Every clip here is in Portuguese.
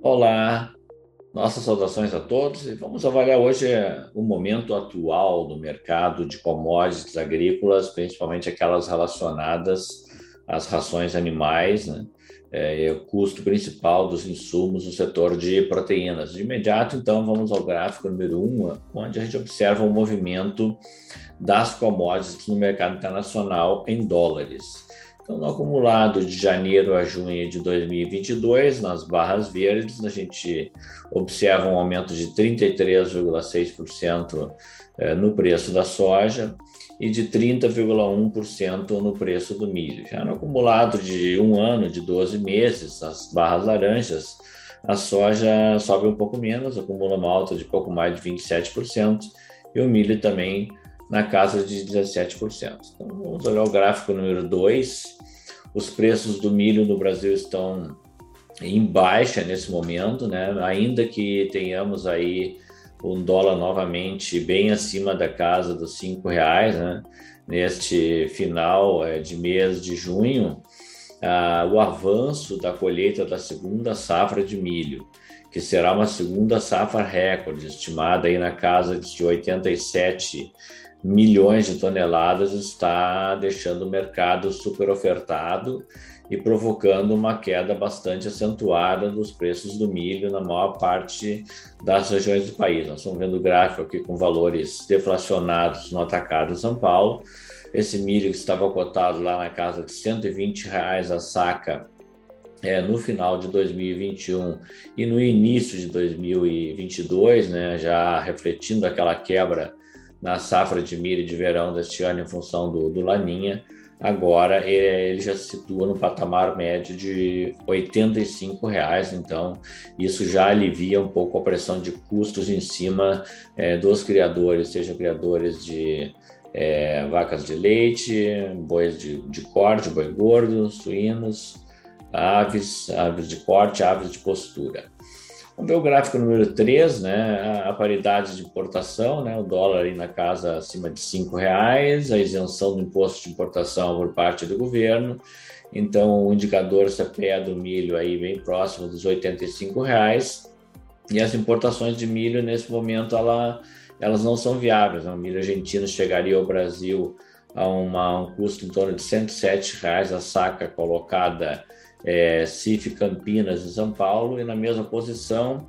Olá, nossas saudações a todos e vamos avaliar hoje o momento atual do mercado de commodities agrícolas, principalmente aquelas relacionadas às rações animais, né? É, o custo principal dos insumos no setor de proteínas. De imediato, então, vamos ao gráfico número 1, um, onde a gente observa o movimento das commodities no mercado internacional em dólares. Então, no acumulado de janeiro a junho de 2022, nas barras verdes, a gente observa um aumento de 33,6% eh, no preço da soja e de 30,1% no preço do milho. Já no acumulado de um ano, de 12 meses, as barras laranjas, a soja sobe um pouco menos, acumula uma alta de pouco mais de 27%, e o milho também na casa de 17%. Então, vamos olhar o gráfico número 2. Os preços do milho no Brasil estão em baixa nesse momento, né? Ainda que tenhamos aí um dólar novamente bem acima da casa dos cinco reais, né? Neste final é, de mês de junho, ah, o avanço da colheita da segunda safra de milho, que será uma segunda safra recorde, estimada aí na casa de 87 milhões de toneladas está deixando o mercado super ofertado e provocando uma queda bastante acentuada dos preços do milho na maior parte das regiões do país. Nós estamos vendo o gráfico aqui com valores deflacionados no atacado São Paulo. Esse milho que estava cotado lá na casa de 120 reais a saca é, no final de 2021 e no início de 2022, né, já refletindo aquela quebra na safra de milho de verão deste ano em função do, do Laninha, agora ele já se situa no patamar médio de 85 reais, então isso já alivia um pouco a pressão de custos em cima é, dos criadores, seja criadores de é, vacas de leite, bois de, de corte, boi gordo, suínos, aves, aves de corte, aves de postura. Vamos ver o gráfico número 3, né? A paridade de importação, né? O dólar aí na casa acima de cinco reais, a isenção do imposto de importação por parte do governo. Então, o indicador CPE do milho aí bem próximo dos 85 reais. E as importações de milho nesse momento ela, elas não são viáveis. Né? O milho argentino chegaria ao Brasil a uma, um custo em torno de 107 reais a saca colocada é, CIF Campinas em São Paulo, e na mesma posição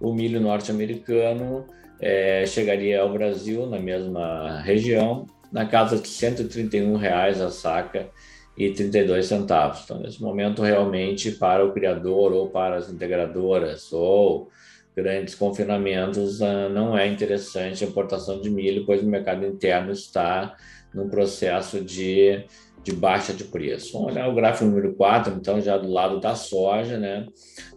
o milho norte-americano é, chegaria ao Brasil, na mesma região, na casa de 131 reais a saca e 32 centavos. Então, nesse momento, realmente, para o criador ou para as integradoras ou grandes confinamentos, ah, não é interessante a importação de milho, pois o mercado interno está num processo de de baixa de preço. Vamos olhar o gráfico número 4, então, já do lado da soja, né?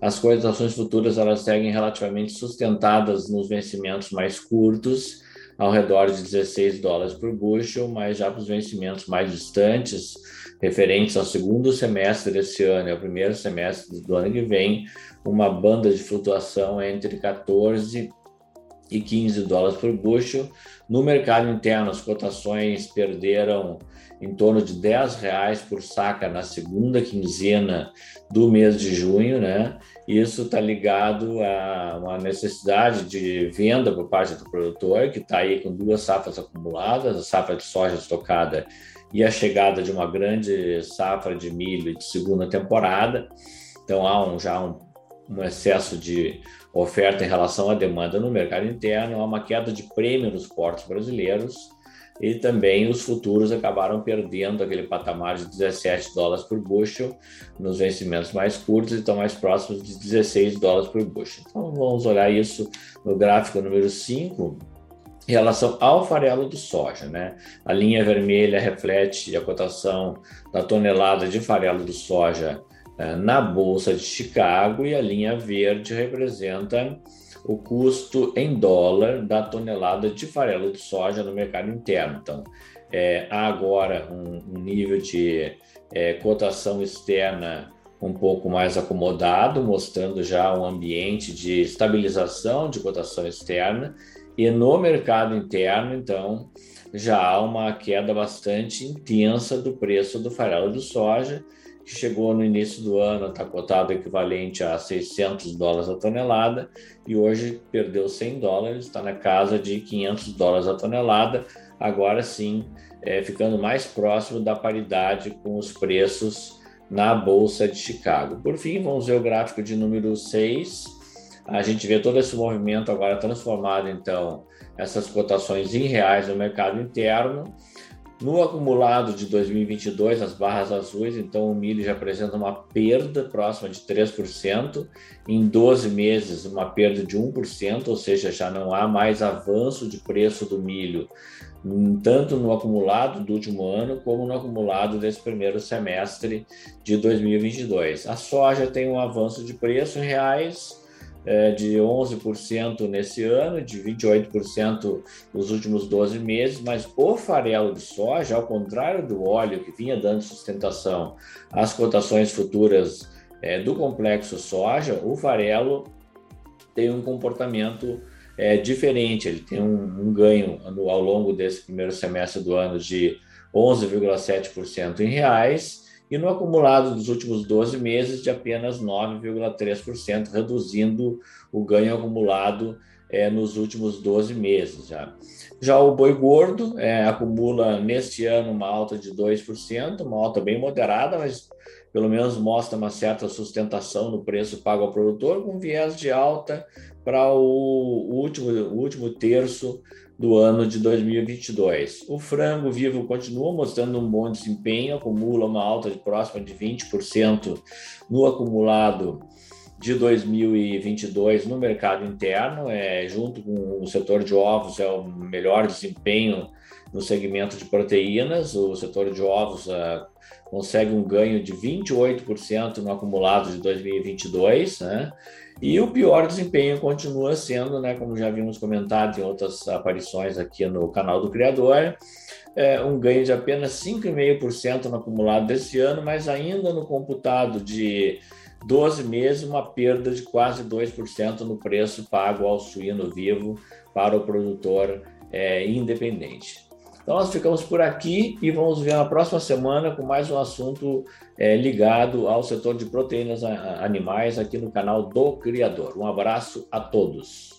As cotações futuras elas seguem relativamente sustentadas nos vencimentos mais curtos, ao redor de 16 dólares por bushel, mas já para os vencimentos mais distantes, referentes ao segundo semestre desse ano e ao primeiro semestre do ano que vem, uma banda de flutuação entre 14 e 15 dólares por bushel. No mercado interno, as cotações perderam em torno de 10 reais por saca na segunda quinzena do mês de junho, né? Isso está ligado a uma necessidade de venda por parte do produtor, que está aí com duas safras acumuladas, a safra de soja estocada e a chegada de uma grande safra de milho de segunda temporada. Então há um, já um, um excesso de oferta em relação à demanda no mercado interno, há uma queda de prêmio nos portos brasileiros e também os futuros acabaram perdendo aquele patamar de 17 dólares por bushel nos vencimentos mais curtos e estão mais próximos de 16 dólares por bushel. Então vamos olhar isso no gráfico número 5, em relação ao farelo de soja, né? A linha vermelha reflete a cotação da tonelada de farelo de soja na bolsa de Chicago e a linha verde representa o custo em dólar da tonelada de farelo de soja no mercado interno. Então, é, há agora um, um nível de é, cotação externa um pouco mais acomodado, mostrando já um ambiente de estabilização de cotação externa, e no mercado interno, então, já há uma queda bastante intensa do preço do farelo de soja, que chegou no início do ano, está cotado equivalente a 600 dólares a tonelada, e hoje perdeu 100 dólares, está na casa de 500 dólares a tonelada, agora sim, é, ficando mais próximo da paridade com os preços na Bolsa de Chicago. Por fim, vamos ver o gráfico de número 6. A gente vê todo esse movimento agora transformado, então, essas cotações em reais no mercado interno. No acumulado de 2022, as barras azuis, então o milho já apresenta uma perda próxima de 3%, em 12 meses uma perda de 1%, ou seja, já não há mais avanço de preço do milho, tanto no acumulado do último ano, como no acumulado desse primeiro semestre de 2022. A soja tem um avanço de preço em reais, é, de 11% nesse ano, de 28% nos últimos 12 meses, mas o farelo de soja, ao contrário do óleo que vinha dando sustentação às cotações futuras é, do complexo soja, o farelo tem um comportamento é, diferente, ele tem um, um ganho ao longo desse primeiro semestre do ano de 11,7% em reais e no acumulado dos últimos 12 meses de apenas 9,3%, reduzindo o ganho acumulado é, nos últimos 12 meses. Já, já o boi gordo é, acumula neste ano uma alta de 2%, uma alta bem moderada, mas pelo menos mostra uma certa sustentação no preço pago ao produtor, com viés de alta para o último, o último terço do ano de 2022. O frango vivo continua mostrando um bom desempenho, acumula uma alta de próxima de 20% no acumulado de 2022 no mercado interno, é, junto com o setor de ovos, é o melhor desempenho no segmento de proteínas. O setor de ovos uh, consegue um ganho de 28% no acumulado de 2022, né? E o pior desempenho continua sendo, né, como já vimos comentado em outras aparições aqui no canal do Criador, é um ganho de apenas 5,5% no acumulado desse ano, mas ainda no computado de 12 meses, uma perda de quase 2% no preço pago ao suíno vivo para o produtor é, independente. Então, nós ficamos por aqui e vamos ver na próxima semana com mais um assunto é, ligado ao setor de proteínas animais aqui no canal do Criador. Um abraço a todos.